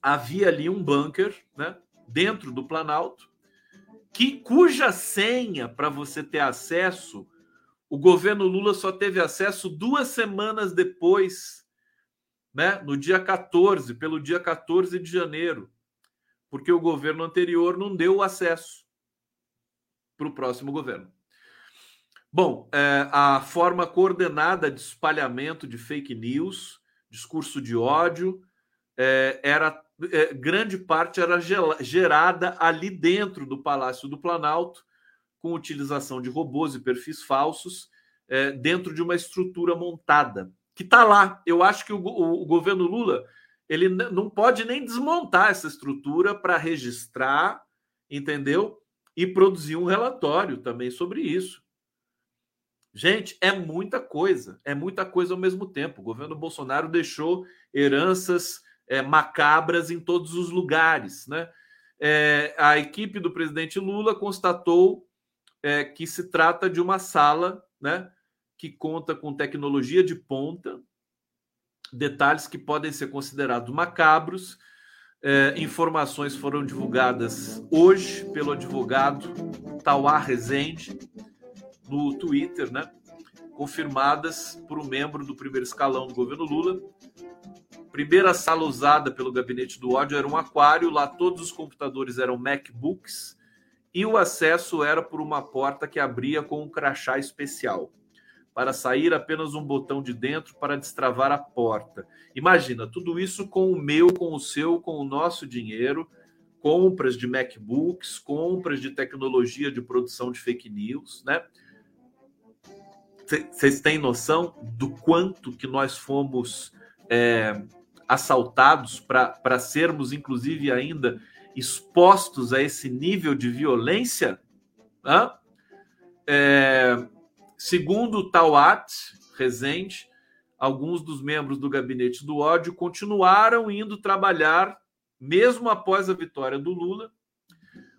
havia ali um bunker, né, dentro do Planalto, que cuja senha para você ter acesso, o governo Lula só teve acesso duas semanas depois, né, no dia 14, pelo dia 14 de janeiro, porque o governo anterior não deu o acesso para o próximo governo. Bom, é, a forma coordenada de espalhamento de fake news, discurso de ódio, é, era é, grande parte era gerada ali dentro do Palácio do Planalto, com utilização de robôs e perfis falsos, é, dentro de uma estrutura montada que está lá. Eu acho que o, o, o governo Lula ele não pode nem desmontar essa estrutura para registrar, entendeu? E produzir um relatório também sobre isso. Gente, é muita coisa, é muita coisa ao mesmo tempo. O governo Bolsonaro deixou heranças é, macabras em todos os lugares. Né? É, a equipe do presidente Lula constatou é, que se trata de uma sala né, que conta com tecnologia de ponta, detalhes que podem ser considerados macabros. É, informações foram divulgadas hoje pelo advogado Tauá Rezende no Twitter, né? confirmadas por um membro do primeiro escalão do governo Lula. Primeira sala usada pelo gabinete do ódio era um aquário, lá todos os computadores eram MacBooks e o acesso era por uma porta que abria com um crachá especial. Para sair, apenas um botão de dentro para destravar a porta. Imagina, tudo isso com o meu, com o seu, com o nosso dinheiro, compras de MacBooks, compras de tecnologia de produção de fake news, né? Vocês têm noção do quanto que nós fomos é, assaltados para sermos, inclusive, ainda expostos a esse nível de violência? É, segundo Tawat Rezende, alguns dos membros do gabinete do ódio continuaram indo trabalhar mesmo após a vitória do Lula,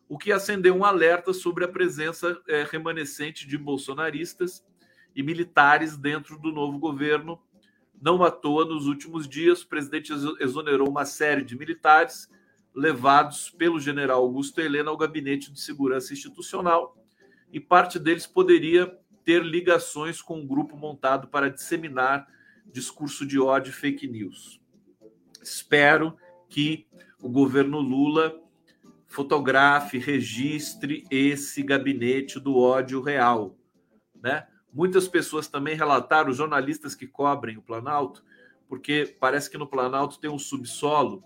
o que acendeu um alerta sobre a presença é, remanescente de bolsonaristas e militares dentro do novo governo. Não à toa, nos últimos dias, o presidente exonerou uma série de militares levados pelo general Augusto Helena ao gabinete de segurança institucional, e parte deles poderia ter ligações com um grupo montado para disseminar discurso de ódio e fake news. Espero que o governo Lula fotografe, registre esse gabinete do ódio real, né? Muitas pessoas também relataram, jornalistas que cobrem o Planalto, porque parece que no Planalto tem um subsolo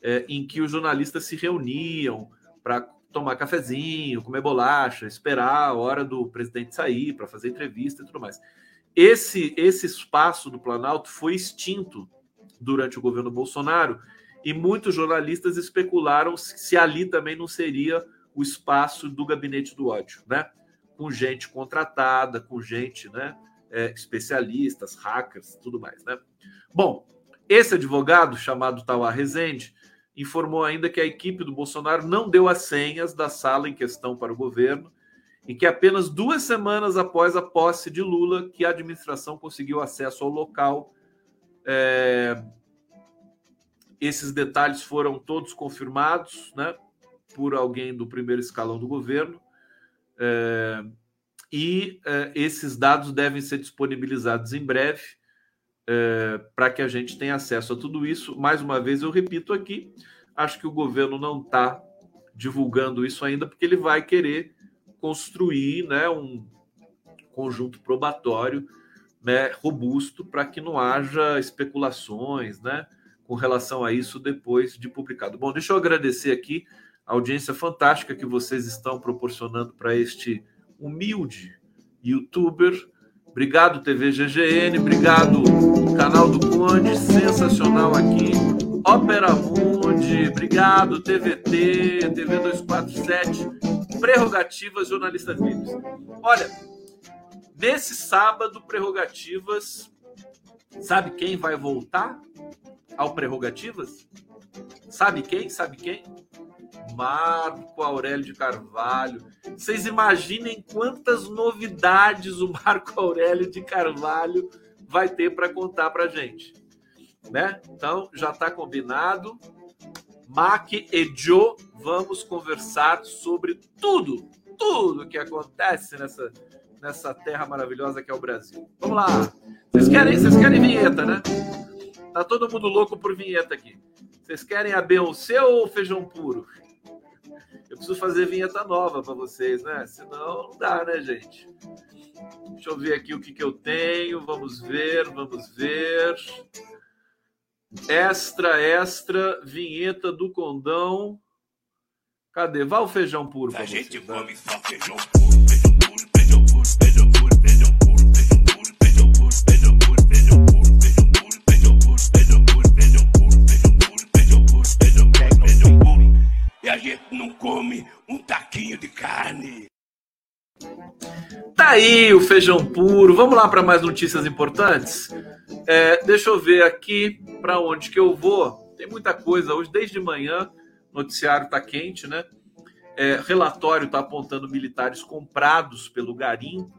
é, em que os jornalistas se reuniam para tomar cafezinho, comer bolacha, esperar a hora do presidente sair para fazer entrevista e tudo mais. Esse, esse espaço do Planalto foi extinto durante o governo Bolsonaro e muitos jornalistas especularam se ali também não seria o espaço do gabinete do ódio, né? com gente contratada, com gente, né, é, especialistas, hackers, tudo mais, né? Bom, esse advogado chamado Tauá Rezende informou ainda que a equipe do Bolsonaro não deu as senhas da sala em questão para o governo e que apenas duas semanas após a posse de Lula que a administração conseguiu acesso ao local. É... Esses detalhes foram todos confirmados, né, por alguém do primeiro escalão do governo. É, e é, esses dados devem ser disponibilizados em breve é, para que a gente tenha acesso a tudo isso. Mais uma vez, eu repito aqui, acho que o governo não está divulgando isso ainda, porque ele vai querer construir né, um conjunto probatório né, robusto para que não haja especulações né, com relação a isso depois de publicado. Bom, deixa eu agradecer aqui a audiência fantástica que vocês estão proporcionando para este humilde youtuber Obrigado, TV GGN. Obrigado, canal do Conde. Sensacional aqui. Ópera Mundi. Obrigado, TVT, TV 247. Prerrogativas Jornalistas Livres. Olha, nesse sábado, Prerrogativas. Sabe quem vai voltar ao Prerrogativas? Sabe quem? Sabe quem? Marco Aurélio de Carvalho. Vocês imaginem quantas novidades o Marco Aurélio de Carvalho vai ter para contar para gente, né? Então já está combinado. Mac e Joe, vamos conversar sobre tudo, tudo que acontece nessa nessa terra maravilhosa que é o Brasil. Vamos lá. Vocês querem, vocês querem vinheta, né? Tá todo mundo louco por vinheta aqui. Vocês querem a Beyoncé ou feijão puro? Eu preciso fazer vinheta nova para vocês, né? Senão não dá, né, gente? Deixa eu ver aqui o que, que eu tenho. Vamos ver, vamos ver. Extra, extra, vinheta do condão. Cadê? Vá o feijão puro. A gente vocês, come só feijão puro, gente não come um taquinho de carne. Tá aí o feijão puro. Vamos lá para mais notícias importantes. É, deixa eu ver aqui para onde que eu vou. Tem muita coisa hoje, desde manhã. Noticiário tá quente, né? É, relatório está apontando militares comprados pelo garimpo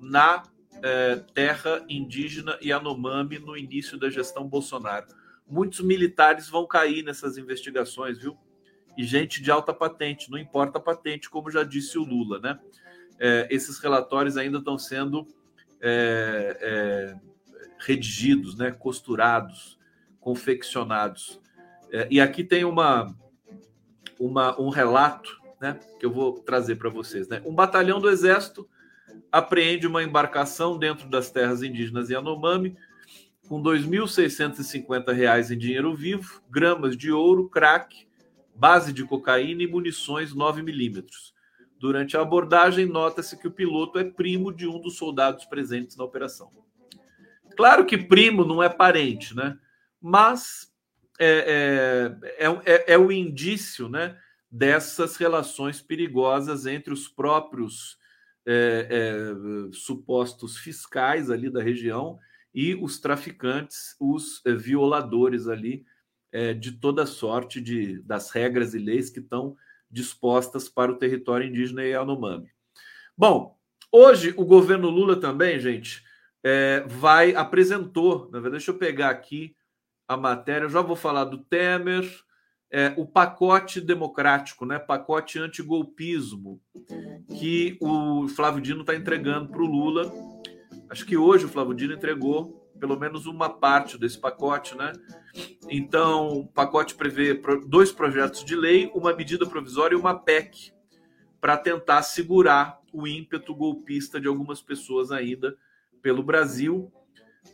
na é, terra indígena Yanomami no início da gestão Bolsonaro. Muitos militares vão cair nessas investigações, viu? E gente de alta patente, não importa a patente, como já disse o Lula, né? é, esses relatórios ainda estão sendo é, é, redigidos, né, costurados, confeccionados. É, e aqui tem uma, uma, um relato né, que eu vou trazer para vocês. Né? Um batalhão do Exército apreende uma embarcação dentro das terras indígenas Yanomami com R$ 2.650 em dinheiro vivo, gramas de ouro, crack, base de cocaína e munições 9 milímetros. Durante a abordagem, nota-se que o piloto é primo de um dos soldados presentes na operação. Claro que primo não é parente, né? Mas é, é, é, é o indício né, dessas relações perigosas entre os próprios é, é, supostos fiscais ali da região e os traficantes, os é, violadores ali de toda sorte de, das regras e leis que estão dispostas para o território indígena Yanomami. Bom, hoje o governo Lula também, gente, é, vai apresentou, na verdade, deixa eu pegar aqui a matéria, eu já vou falar do Temer, é, o pacote democrático, né, pacote antigolpismo, que o Flávio Dino está entregando para o Lula. Acho que hoje o Flávio Dino entregou pelo menos uma parte desse pacote, né? Então, o pacote prevê dois projetos de lei, uma medida provisória e uma PEC, para tentar segurar o ímpeto golpista de algumas pessoas ainda pelo Brasil.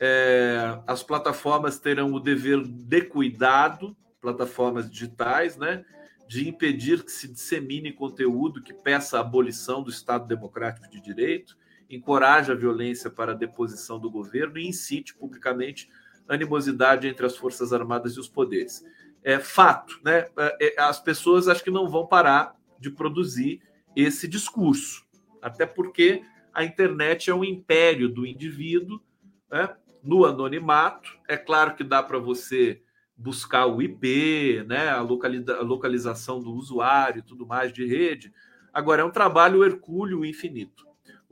É, as plataformas terão o dever de cuidado, plataformas digitais, né? De impedir que se dissemine conteúdo que peça a abolição do Estado Democrático de Direito encoraja a violência para a deposição do governo e incite publicamente animosidade entre as Forças Armadas e os poderes. É fato, né? É, é, as pessoas acho que não vão parar de produzir esse discurso, até porque a internet é um império do indivíduo, né? no anonimato. É claro que dá para você buscar o IP, né? a, localização do usuário e tudo mais de rede. Agora, é um trabalho hercúleo infinito.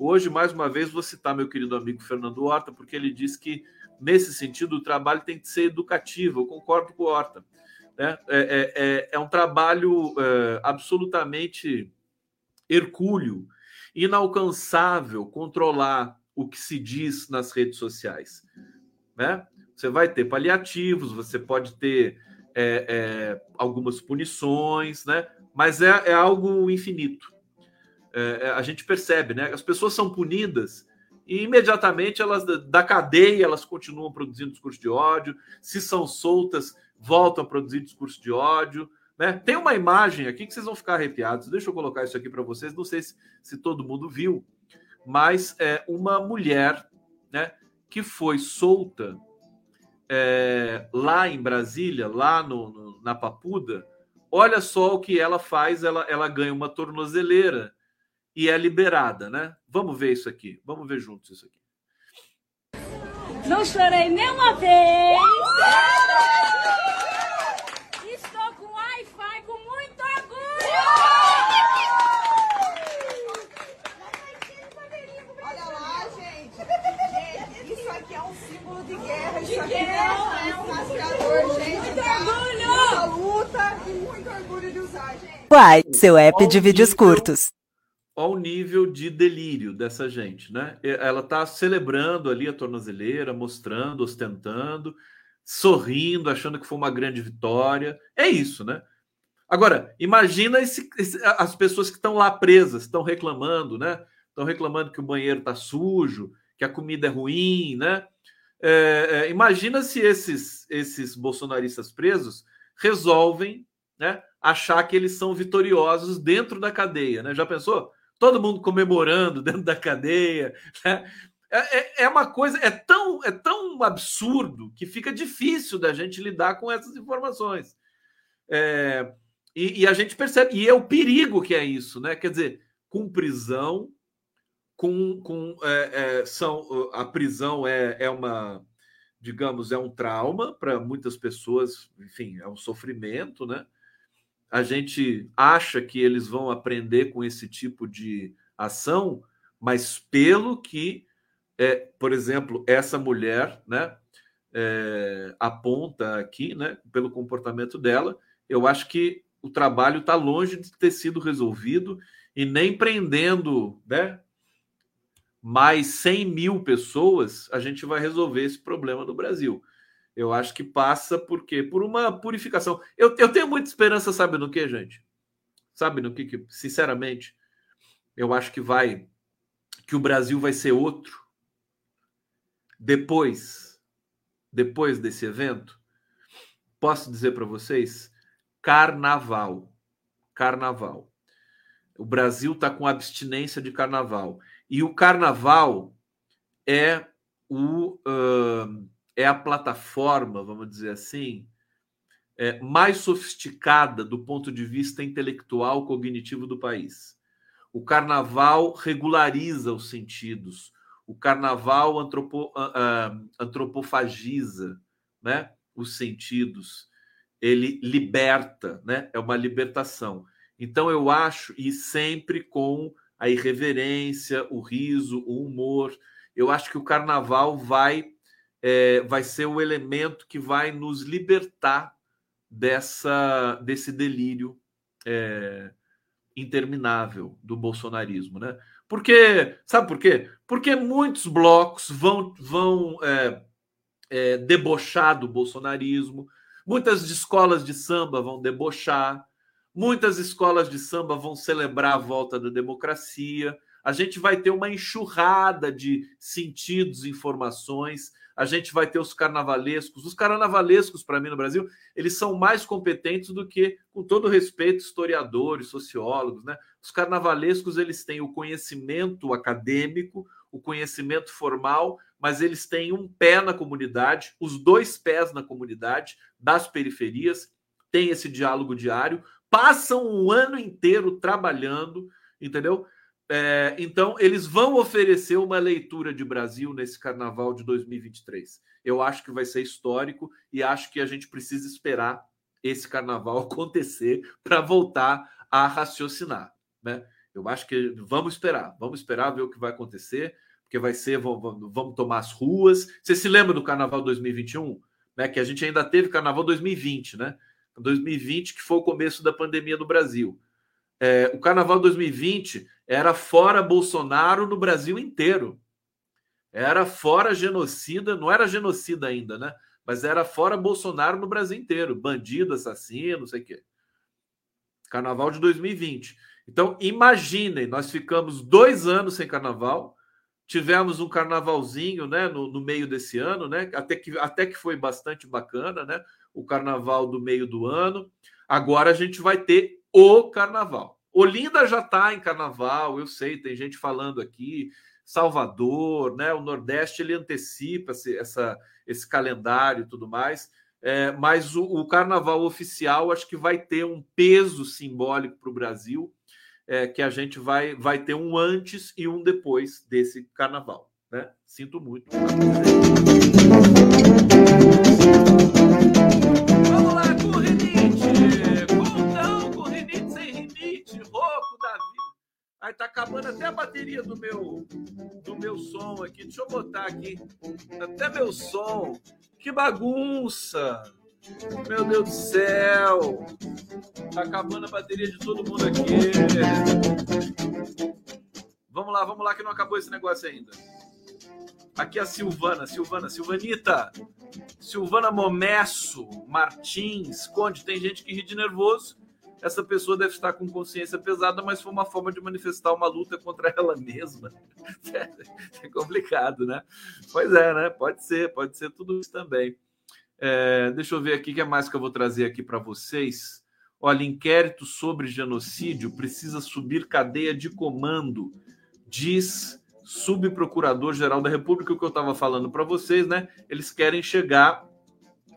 Hoje, mais uma vez, vou citar meu querido amigo Fernando Horta, porque ele diz que, nesse sentido, o trabalho tem que ser educativo. Eu concordo com o Horta. Né? É, é, é, é um trabalho é, absolutamente hercúleo, inalcançável controlar o que se diz nas redes sociais. Né? Você vai ter paliativos, você pode ter é, é, algumas punições, né? mas é, é algo infinito. É, é, a gente percebe, né? As pessoas são punidas e imediatamente elas da cadeia elas continuam produzindo discurso de ódio. Se são soltas, voltam a produzir discurso de ódio. Né? Tem uma imagem aqui que vocês vão ficar arrepiados. Deixa eu colocar isso aqui para vocês. Não sei se, se todo mundo viu, mas é uma mulher né, que foi solta é, lá em Brasília, lá no, no, na Papuda, olha só o que ela faz, ela, ela ganha uma tornozeleira e é liberada, né? Vamos ver isso aqui, vamos ver juntos isso aqui. Não chorei nenhuma vez. Estou com Wi-Fi com muito orgulho. Olha lá, gente. Gente, isso aqui é um símbolo de guerra. Isso aqui é um rastreador, gente. Muito orgulho. da luta e muito orgulho de usar, gente. Uai, seu app de vídeos curtos. Ao nível de delírio dessa gente, né? Ela está celebrando ali a tornozeleira, mostrando, ostentando, sorrindo, achando que foi uma grande vitória. É isso, né? Agora, imagina esse- esse- as pessoas que estão lá presas, estão reclamando, né? Estão reclamando que o banheiro está sujo, que a comida é ruim, né? É, é, imagina se esses, esses bolsonaristas presos resolvem né, achar que eles são vitoriosos dentro da cadeia, né? Já pensou? Todo mundo comemorando dentro da cadeia. Né? É, é- é uma coisa, é tão, é tão absurdo que fica difícil da gente lidar com essas informações. É, e, e a gente percebe, e é o perigo que é isso, né? Quer dizer, com prisão, com, com é, é, são a prisão é, é uma digamos é um trauma para muitas pessoas enfim é um sofrimento né a gente acha que eles vão aprender com esse tipo de ação mas pelo que é, por exemplo essa mulher né é, aponta aqui né pelo comportamento dela eu acho que o trabalho está longe de ter sido resolvido e nem prendendo né mais 100 mil pessoas, a gente vai resolver esse problema no Brasil. Eu acho que passa por quê? Por uma purificação. Eu, eu tenho muita esperança, sabe no que, gente? Sabe no que, que, sinceramente, eu acho que vai, que o Brasil vai ser outro depois, depois desse evento. Posso dizer para vocês? Carnaval. Carnaval. O Brasil está com abstinência de carnaval. E o carnaval é o uh, é a plataforma, vamos dizer assim, é, mais sofisticada do ponto de vista intelectual cognitivo do país. O carnaval regulariza os sentidos. O carnaval antropo, uh, antropofagiza, né, os sentidos. Ele liberta, né? É uma libertação. Então eu acho e sempre com a irreverência, o riso, o humor. Eu acho que o carnaval vai é, vai ser o elemento que vai nos libertar dessa desse delírio é, interminável do bolsonarismo, né? Porque sabe por quê? Porque muitos blocos vão vão é, é, debochar do bolsonarismo, muitas escolas de samba vão debochar, Muitas escolas de samba vão celebrar a volta da democracia. A gente vai ter uma enxurrada de sentidos, informações. A gente vai ter os carnavalescos. Os carnavalescos, para mim, no Brasil, eles são mais competentes do que, com todo respeito, historiadores, sociólogos. Né? Os carnavalescos, eles têm o conhecimento acadêmico, o conhecimento formal, mas eles têm um pé na comunidade, os dois pés na comunidade, das periferias, tem esse diálogo diário, passam o ano inteiro trabalhando, entendeu? É, então, eles vão oferecer uma leitura de Brasil nesse carnaval de 2023. Eu acho que vai ser histórico e acho que a gente precisa esperar esse carnaval acontecer para voltar a raciocinar, né? Eu acho que vamos esperar, vamos esperar ver o que vai acontecer, porque vai ser, vamos, vamos tomar as ruas. Você se lembra do carnaval 2021? Né, que a gente ainda teve carnaval 2020, né? 2020, que foi o começo da pandemia no Brasil. É, o Carnaval 2020 era fora Bolsonaro no Brasil inteiro. Era fora genocida, não era genocida ainda, né? Mas era fora Bolsonaro no Brasil inteiro. Bandido, assassino, não sei o quê. Carnaval de 2020. Então, imaginem, nós ficamos dois anos sem carnaval, tivemos um carnavalzinho né, no, no meio desse ano, né? Até que, até que foi bastante bacana, né? o carnaval do meio do ano. Agora a gente vai ter o carnaval. Olinda já está em carnaval, eu sei, tem gente falando aqui. Salvador, né? O Nordeste ele antecipa esse, essa, esse calendário e tudo mais. É, mas o, o, carnaval oficial acho que vai ter um peso simbólico para o Brasil, é, que a gente vai, vai ter um antes e um depois desse carnaval. Né? Sinto muito. Aí tá acabando até a bateria do meu do meu som aqui. Deixa eu botar aqui. Até meu som. Que bagunça! Meu Deus do céu! Tá acabando a bateria de todo mundo aqui. Vamos lá, vamos lá, que não acabou esse negócio ainda. Aqui é a Silvana, Silvana, Silvanita, Silvana Momesso, Martins, Conde. Tem gente que ri de nervoso. Essa pessoa deve estar com consciência pesada, mas foi uma forma de manifestar uma luta contra ela mesma. É complicado, né? Pois é, né? Pode ser, pode ser tudo isso também. É, deixa eu ver aqui o que é mais que eu vou trazer aqui para vocês. Olha, inquérito sobre genocídio precisa subir cadeia de comando, diz subprocurador-geral da República, o que eu estava falando para vocês, né? Eles querem chegar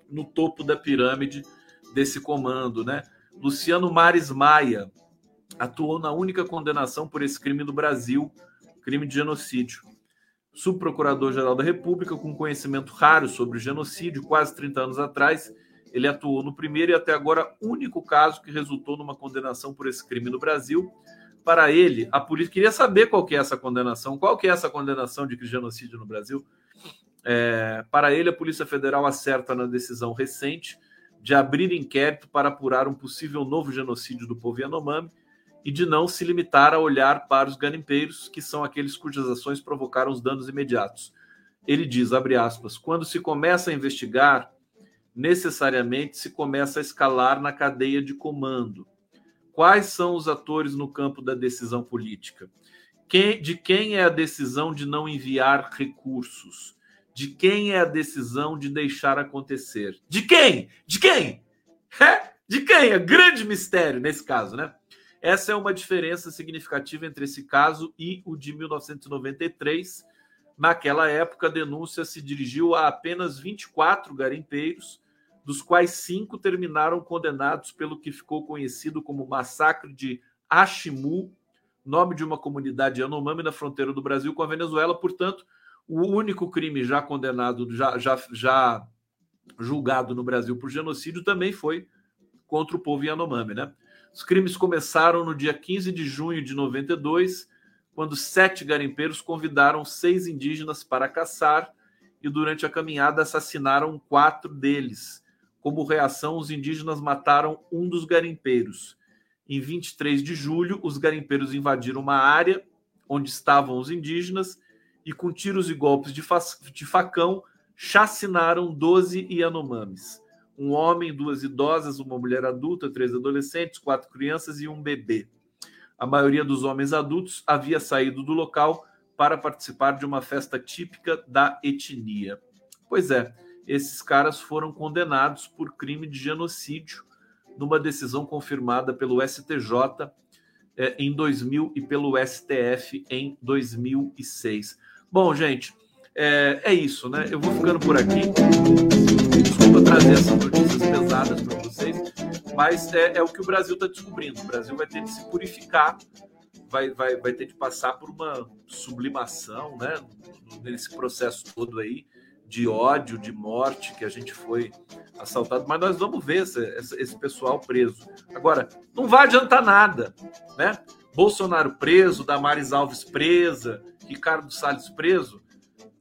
no topo da pirâmide desse comando, né? Luciano Mares Maia atuou na única condenação por esse crime no Brasil, crime de genocídio. Subprocurador-geral da República, com conhecimento raro sobre o genocídio, quase 30 anos atrás, ele atuou no primeiro e até agora único caso que resultou numa condenação por esse crime no Brasil para ele, a polícia queria saber qual que é essa condenação, qual que é essa condenação de genocídio no Brasil. É, para ele, a Polícia Federal acerta na decisão recente de abrir inquérito para apurar um possível novo genocídio do povo Yanomami e de não se limitar a olhar para os garimpeiros, que são aqueles cujas ações provocaram os danos imediatos. Ele diz, abre aspas, quando se começa a investigar, necessariamente se começa a escalar na cadeia de comando Quais são os atores no campo da decisão política? Quem, de quem é a decisão de não enviar recursos? De quem é a decisão de deixar acontecer? De quem? De quem? É? De quem? É grande mistério nesse caso, né? Essa é uma diferença significativa entre esse caso e o de 1993. Naquela época, a denúncia se dirigiu a apenas 24 garimpeiros dos quais cinco terminaram condenados pelo que ficou conhecido como Massacre de Ashimu, nome de uma comunidade Yanomami na fronteira do Brasil com a Venezuela. Portanto, o único crime já condenado, já, já, já julgado no Brasil por genocídio também foi contra o povo Yanomami. Né? Os crimes começaram no dia 15 de junho de 92, quando sete garimpeiros convidaram seis indígenas para caçar e, durante a caminhada, assassinaram quatro deles como reação, os indígenas mataram um dos garimpeiros. Em 23 de julho, os garimpeiros invadiram uma área onde estavam os indígenas e, com tiros e golpes de, fa de facão, chacinaram 12 Yanomamis. Um homem, duas idosas, uma mulher adulta, três adolescentes, quatro crianças e um bebê. A maioria dos homens adultos havia saído do local para participar de uma festa típica da etnia. Pois é, esses caras foram condenados por crime de genocídio numa decisão confirmada pelo STJ é, em 2000 e pelo STF em 2006. Bom, gente, é, é, isso, né? Eu vou ficando por aqui. Desculpa trazer essas notícias pesadas para vocês, mas é, é o que o Brasil está descobrindo. O Brasil vai ter de se purificar, vai, vai, vai ter de passar por uma sublimação, né? Nesse processo todo aí de ódio, de morte que a gente foi assaltado, mas nós vamos ver esse, esse, pessoal preso. Agora, não vai adiantar nada, né? Bolsonaro preso, Damares Alves presa, Ricardo Salles preso,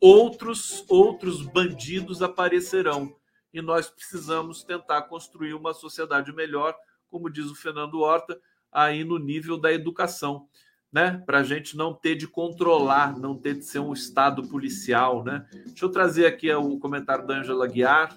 outros outros bandidos aparecerão e nós precisamos tentar construir uma sociedade melhor, como diz o Fernando Horta, aí no nível da educação né? Para a gente não ter de controlar, não ter de ser um Estado policial, né? Deixa eu trazer aqui o comentário da Angela Guiar,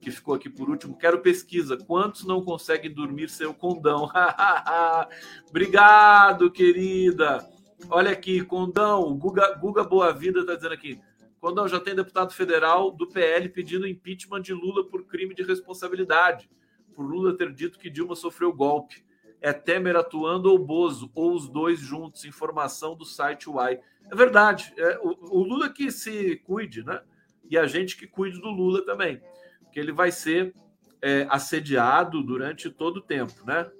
que ficou aqui por último. Quero pesquisa. Quantos não conseguem dormir sem o condão? Obrigado, querida. Olha aqui, condão. Guga, Guga Boa Vida está dizendo aqui. Condão já tem deputado federal do PL pedindo impeachment de Lula por crime de responsabilidade, por Lula ter dito que Dilma sofreu golpe. é Temer atuando ou Bozo, ou os dois juntos, informação do site Uai. É verdade, é, o, o, Lula que se cuide, né? E a gente que cuide do Lula também, porque ele vai ser é, assediado durante todo o tempo, né?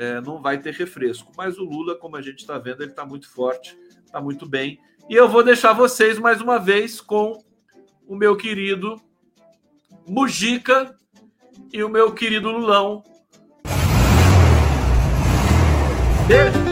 É, não vai ter refresco. Mas o Lula, como a gente está vendo, ele está muito forte, está muito bem. E eu vou deixar vocês mais uma vez com o meu querido Mujica e o meu querido Lulão. Beijo!